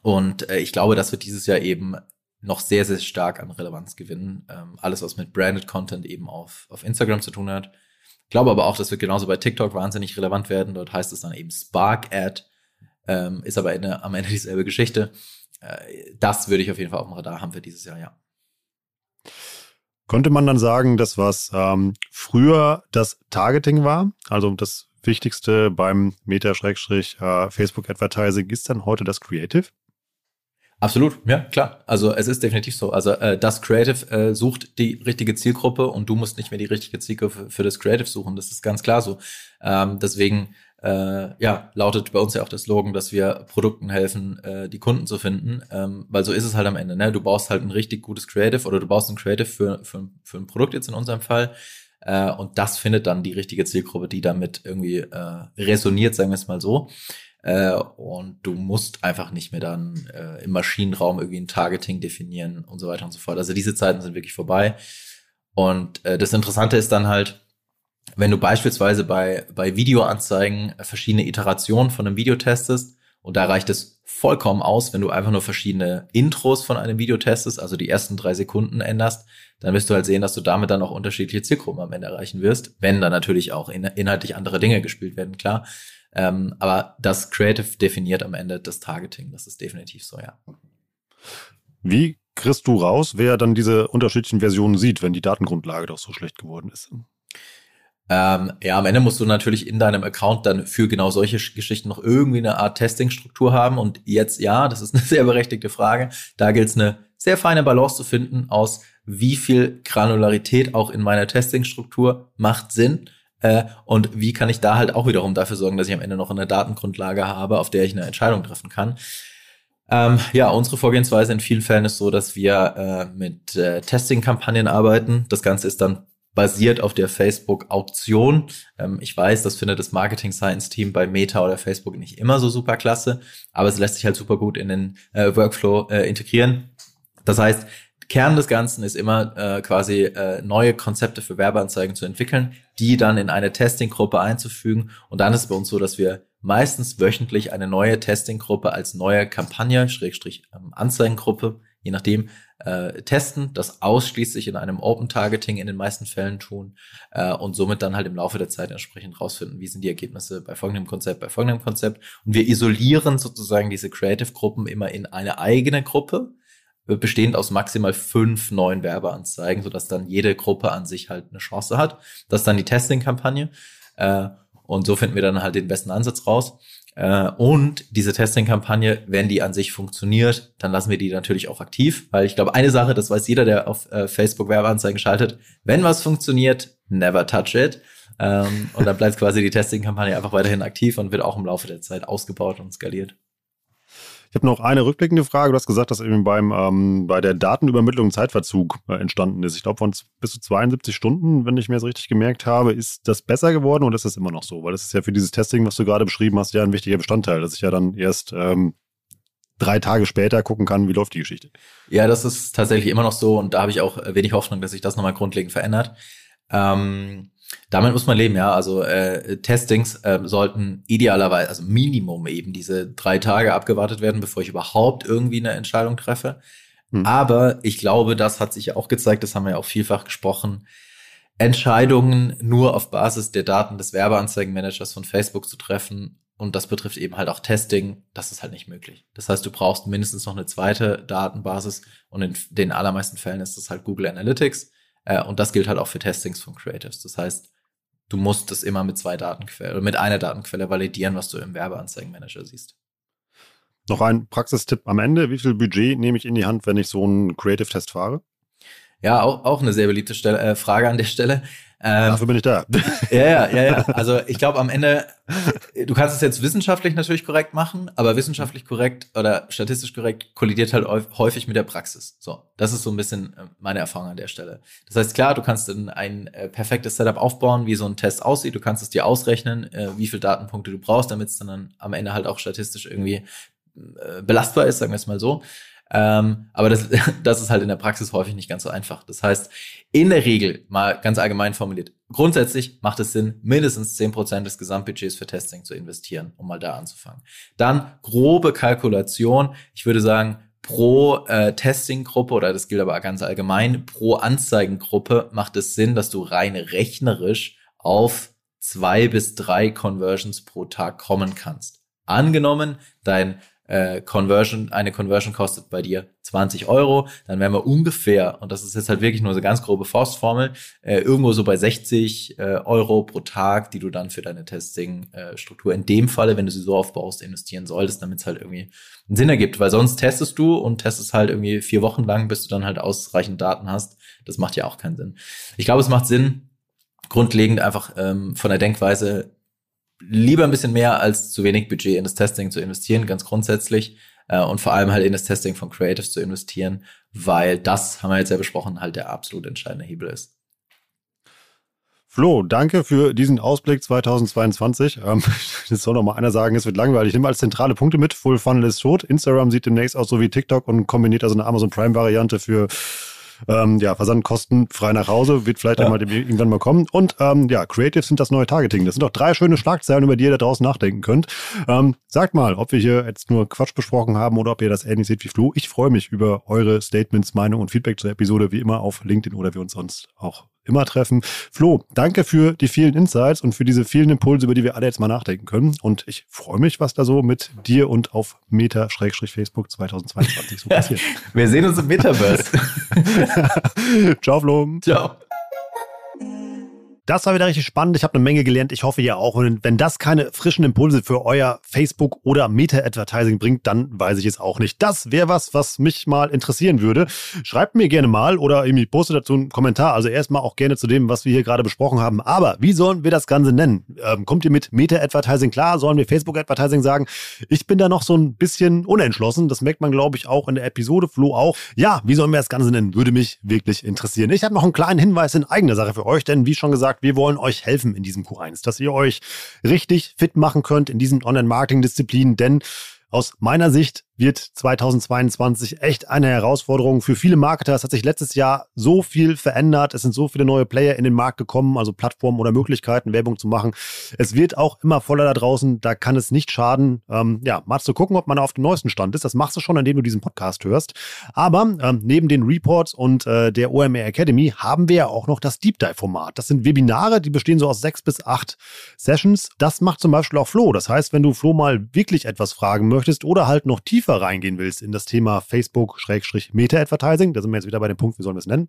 Speaker 3: und äh, ich glaube, das wird dieses Jahr eben noch sehr, sehr stark an Relevanz gewinnen. Ähm, alles, was mit Branded Content eben auf, auf Instagram zu tun hat. Ich glaube aber auch, das wird genauso bei TikTok wahnsinnig relevant werden. Dort heißt es dann eben Spark Ad, ähm, ist aber eine, am Ende dieselbe Geschichte. Äh, das würde ich auf jeden Fall auf dem Radar haben für dieses Jahr, ja.
Speaker 2: Könnte man dann sagen, dass was ähm, früher das Targeting war, also das Wichtigste beim Meta-Facebook-Advertising ist dann heute das Creative?
Speaker 3: Absolut, ja, klar. Also es ist definitiv so. Also äh, das Creative äh, sucht die richtige Zielgruppe und du musst nicht mehr die richtige Zielgruppe für das Creative suchen. Das ist ganz klar so. Ähm, deswegen äh, ja, lautet bei uns ja auch der Slogan, dass wir Produkten helfen, äh, die Kunden zu finden. Ähm, weil so ist es halt am Ende. Ne? Du baust halt ein richtig gutes Creative oder du baust ein Creative für, für, für ein Produkt jetzt in unserem Fall. Äh, und das findet dann die richtige Zielgruppe, die damit irgendwie äh, resoniert, sagen wir es mal so. Äh, und du musst einfach nicht mehr dann äh, im Maschinenraum irgendwie ein Targeting definieren und so weiter und so fort. Also diese Zeiten sind wirklich vorbei. Und äh, das Interessante ist dann halt, wenn du beispielsweise bei, bei Videoanzeigen verschiedene Iterationen von einem Video testest, und da reicht es vollkommen aus, wenn du einfach nur verschiedene Intros von einem Video testest, also die ersten drei Sekunden änderst, dann wirst du halt sehen, dass du damit dann auch unterschiedliche Zielgruppen am Ende erreichen wirst, wenn dann natürlich auch in, inhaltlich andere Dinge gespielt werden, klar. Ähm, aber das Creative definiert am Ende das Targeting. Das ist definitiv so, ja.
Speaker 2: Wie kriegst du raus, wer dann diese unterschiedlichen Versionen sieht, wenn die Datengrundlage doch so schlecht geworden ist?
Speaker 3: Ähm, ja, am Ende musst du natürlich in deinem Account dann für genau solche Geschichten noch irgendwie eine Art Testingstruktur haben. Und jetzt, ja, das ist eine sehr berechtigte Frage. Da gilt es eine sehr feine Balance zu finden aus, wie viel Granularität auch in meiner Testingstruktur macht Sinn äh, und wie kann ich da halt auch wiederum dafür sorgen, dass ich am Ende noch eine Datengrundlage habe, auf der ich eine Entscheidung treffen kann. Ähm, ja, unsere Vorgehensweise in vielen Fällen ist so, dass wir äh, mit äh, Testing-Kampagnen arbeiten. Das Ganze ist dann basiert auf der Facebook-Auktion. Ähm, ich weiß, das findet das Marketing Science Team bei Meta oder Facebook nicht immer so super klasse, aber es lässt sich halt super gut in den äh, Workflow äh, integrieren. Das heißt, Kern des Ganzen ist immer äh, quasi äh, neue Konzepte für Werbeanzeigen zu entwickeln, die dann in eine Testinggruppe einzufügen. Und dann ist es bei uns so, dass wir meistens wöchentlich eine neue Testinggruppe als neue Kampagne, Schrägstrich ähm, Anzeigengruppe, je nachdem, äh, testen, das ausschließlich in einem Open Targeting in den meisten Fällen tun äh, und somit dann halt im Laufe der Zeit entsprechend rausfinden, wie sind die Ergebnisse bei folgendem Konzept, bei folgendem Konzept. Und wir isolieren sozusagen diese Creative-Gruppen immer in eine eigene Gruppe, bestehend aus maximal fünf neuen Werbeanzeigen, sodass dann jede Gruppe an sich halt eine Chance hat. Das ist dann die Testing-Kampagne. Äh, und so finden wir dann halt den besten Ansatz raus. Äh, und diese Testing-Kampagne, wenn die an sich funktioniert, dann lassen wir die natürlich auch aktiv, weil ich glaube, eine Sache, das weiß jeder, der auf äh, Facebook Werbeanzeigen schaltet, wenn was funktioniert, never touch it. Ähm, und dann bleibt quasi die Testing-Kampagne einfach weiterhin aktiv und wird auch im Laufe der Zeit ausgebaut und skaliert.
Speaker 2: Ich habe noch eine rückblickende Frage. Du hast gesagt, dass eben beim, ähm, bei der Datenübermittlung Zeitverzug äh, entstanden ist. Ich glaube, von bis zu 72 Stunden, wenn ich mir das richtig gemerkt habe, ist das besser geworden oder ist das immer noch so? Weil das ist ja für dieses Testing, was du gerade beschrieben hast, ja ein wichtiger Bestandteil, dass ich ja dann erst ähm, drei Tage später gucken kann, wie läuft die Geschichte.
Speaker 3: Ja, das ist tatsächlich immer noch so und da habe ich auch wenig Hoffnung, dass sich das nochmal grundlegend verändert. Ähm, damit muss man leben, ja. Also äh, Testings äh, sollten idealerweise, also Minimum eben diese drei Tage abgewartet werden, bevor ich überhaupt irgendwie eine Entscheidung treffe. Hm. Aber ich glaube, das hat sich ja auch gezeigt, das haben wir ja auch vielfach gesprochen, Entscheidungen nur auf Basis der Daten des Werbeanzeigenmanagers von Facebook zu treffen. Und das betrifft eben halt auch Testing. Das ist halt nicht möglich. Das heißt, du brauchst mindestens noch eine zweite Datenbasis. Und in den allermeisten Fällen ist das halt Google Analytics. Äh, und das gilt halt auch für Testings von Creatives. Das heißt, du musst es immer mit zwei Datenquellen oder mit einer Datenquelle validieren, was du im Werbeanzeigenmanager siehst.
Speaker 2: Noch ein Praxistipp am Ende. Wie viel Budget nehme ich in die Hand, wenn ich so einen Creative-Test fahre?
Speaker 3: Ja, auch, auch eine sehr beliebte Stelle, äh, Frage an der Stelle.
Speaker 2: Ähm, Dafür bin ich da.
Speaker 3: Ja, ja, ja, ja. Also ich glaube am Ende, du kannst es jetzt wissenschaftlich natürlich korrekt machen, aber wissenschaftlich korrekt oder statistisch korrekt kollidiert halt häufig mit der Praxis. So, das ist so ein bisschen äh, meine Erfahrung an der Stelle. Das heißt, klar, du kannst dann ein äh, perfektes Setup aufbauen, wie so ein Test aussieht. Du kannst es dir ausrechnen, äh, wie viele Datenpunkte du brauchst, damit es dann am Ende halt auch statistisch irgendwie belastbar ist, sagen wir es mal so. Ähm, aber das, das ist halt in der Praxis häufig nicht ganz so einfach. Das heißt, in der Regel, mal ganz allgemein formuliert, grundsätzlich macht es Sinn, mindestens zehn Prozent des Gesamtbudgets für Testing zu investieren, um mal da anzufangen. Dann grobe Kalkulation. Ich würde sagen, pro äh, Testing-Gruppe, oder das gilt aber ganz allgemein, pro Anzeigengruppe macht es Sinn, dass du rein rechnerisch auf zwei bis drei Conversions pro Tag kommen kannst. Angenommen, dein äh, Conversion, eine Conversion kostet bei dir 20 Euro, dann wären wir ungefähr, und das ist jetzt halt wirklich nur so ganz grobe Faustformel, äh, irgendwo so bei 60 äh, Euro pro Tag, die du dann für deine Testing-Struktur in dem Falle, wenn du sie so aufbaust, investieren solltest, damit es halt irgendwie einen Sinn ergibt, weil sonst testest du und testest halt irgendwie vier Wochen lang, bis du dann halt ausreichend Daten hast. Das macht ja auch keinen Sinn. Ich glaube, es macht Sinn, grundlegend einfach ähm, von der Denkweise lieber ein bisschen mehr als zu wenig Budget in das Testing zu investieren, ganz grundsätzlich. Äh, und vor allem halt in das Testing von Creatives zu investieren, weil das, haben wir jetzt ja besprochen, halt der absolut entscheidende Hebel ist.
Speaker 2: Flo, danke für diesen Ausblick 2022. Ähm, jetzt soll noch mal einer sagen, es wird langweilig. Ich nehme als zentrale Punkte mit. Full Funnel ist tot. Instagram sieht demnächst aus so wie TikTok und kombiniert also eine Amazon Prime Variante für ähm, ja, Versandkosten frei nach Hause, wird vielleicht ja. auch mal irgendwann mal kommen. Und ähm, ja, Creatives sind das neue Targeting. Das sind doch drei schöne Schlagzeilen, über die ihr da draußen nachdenken könnt. Ähm, sagt mal, ob wir hier jetzt nur Quatsch besprochen haben oder ob ihr das ähnlich seht wie Flo. Ich freue mich über eure Statements, Meinung und Feedback zur Episode, wie immer auf LinkedIn oder wir uns sonst auch immer treffen. Flo, danke für die vielen Insights und für diese vielen Impulse, über die wir alle jetzt mal nachdenken können. Und ich freue mich, was da so mit dir und auf Meta-Facebook 2022 so passiert.
Speaker 3: wir sehen uns im Metaverse.
Speaker 2: Ciao, Flo.
Speaker 3: Ciao.
Speaker 2: Das war wieder richtig spannend. Ich habe eine Menge gelernt. Ich hoffe, ihr auch. Und wenn das keine frischen Impulse für euer Facebook oder Meta-Advertising bringt, dann weiß ich es auch nicht. Das wäre was, was mich mal interessieren würde. Schreibt mir gerne mal oder irgendwie postet dazu einen Kommentar. Also erstmal auch gerne zu dem, was wir hier gerade besprochen haben. Aber wie sollen wir das Ganze nennen? Ähm, kommt ihr mit Meta-Advertising klar? Sollen wir Facebook-Advertising sagen? Ich bin da noch so ein bisschen unentschlossen. Das merkt man, glaube ich, auch in der Episode. Flo auch. Ja, wie sollen wir das Ganze nennen? Würde mich wirklich interessieren. Ich habe noch einen kleinen Hinweis in eigener Sache für euch, denn wie schon gesagt, wir wollen euch helfen in diesem Q1, dass ihr euch richtig fit machen könnt in diesen Online-Marketing-Disziplinen, denn aus meiner Sicht wird 2022 echt eine Herausforderung für viele Marketer. Es hat sich letztes Jahr so viel verändert. Es sind so viele neue Player in den Markt gekommen, also Plattformen oder Möglichkeiten, Werbung zu machen. Es wird auch immer voller da draußen. Da kann es nicht schaden, ähm, ja, mal zu gucken, ob man auf dem neuesten Stand ist. Das machst du schon, indem du diesen Podcast hörst. Aber ähm, neben den Reports und äh, der OMR Academy haben wir ja auch noch das Deep Dive Format. Das sind Webinare, die bestehen so aus sechs bis acht Sessions. Das macht zum Beispiel auch Flo. Das heißt, wenn du Flo mal wirklich etwas fragen möchtest oder halt noch tiefer tiefer reingehen willst in das Thema Facebook-Meta-Advertising, da sind wir jetzt wieder bei dem Punkt, wie sollen wir es nennen,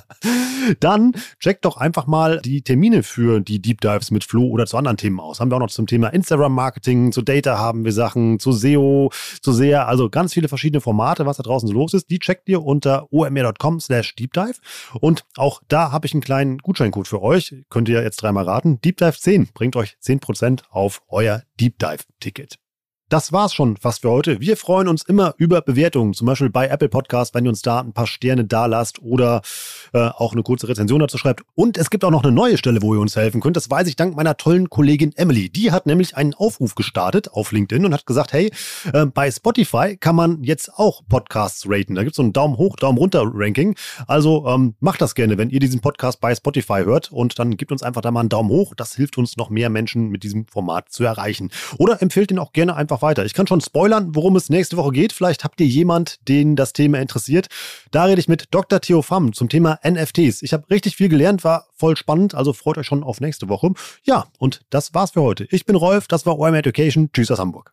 Speaker 2: dann check doch einfach mal die Termine für die Deep Dives mit Flo oder zu anderen Themen aus. Haben wir auch noch zum Thema Instagram-Marketing, zu Data haben wir Sachen, zu SEO, zu SEA, also ganz viele verschiedene Formate, was da draußen so los ist. Die checkt ihr unter omr.com slash deepdive und auch da habe ich einen kleinen Gutscheincode für euch. Könnt ihr jetzt dreimal raten. Deep Dive 10 bringt euch 10% auf euer Deep Dive Ticket. Das war's schon fast für heute. Wir freuen uns immer über Bewertungen, zum Beispiel bei Apple Podcast, wenn ihr uns da ein paar Sterne da lasst oder äh, auch eine kurze Rezension dazu schreibt. Und es gibt auch noch eine neue Stelle, wo ihr uns helfen könnt. Das weiß ich dank meiner tollen Kollegin Emily. Die hat nämlich einen Aufruf gestartet auf LinkedIn und hat gesagt, hey, äh, bei Spotify kann man jetzt auch Podcasts raten. Da gibt's so ein Daumen hoch, Daumen runter Ranking. Also ähm, macht das gerne, wenn ihr diesen Podcast bei Spotify hört und dann gebt uns einfach da mal einen Daumen hoch. Das hilft uns noch mehr Menschen mit diesem Format zu erreichen. Oder empfehlt ihn auch gerne einfach einfach weiter. Ich kann schon spoilern, worum es nächste Woche geht. Vielleicht habt ihr jemand, den das Thema interessiert. Da rede ich mit Dr. Theo Pham zum Thema NFTs. Ich habe richtig viel gelernt, war voll spannend, also freut euch schon auf nächste Woche. Ja, und das war's für heute. Ich bin Rolf, das war OM Education. Tschüss aus Hamburg.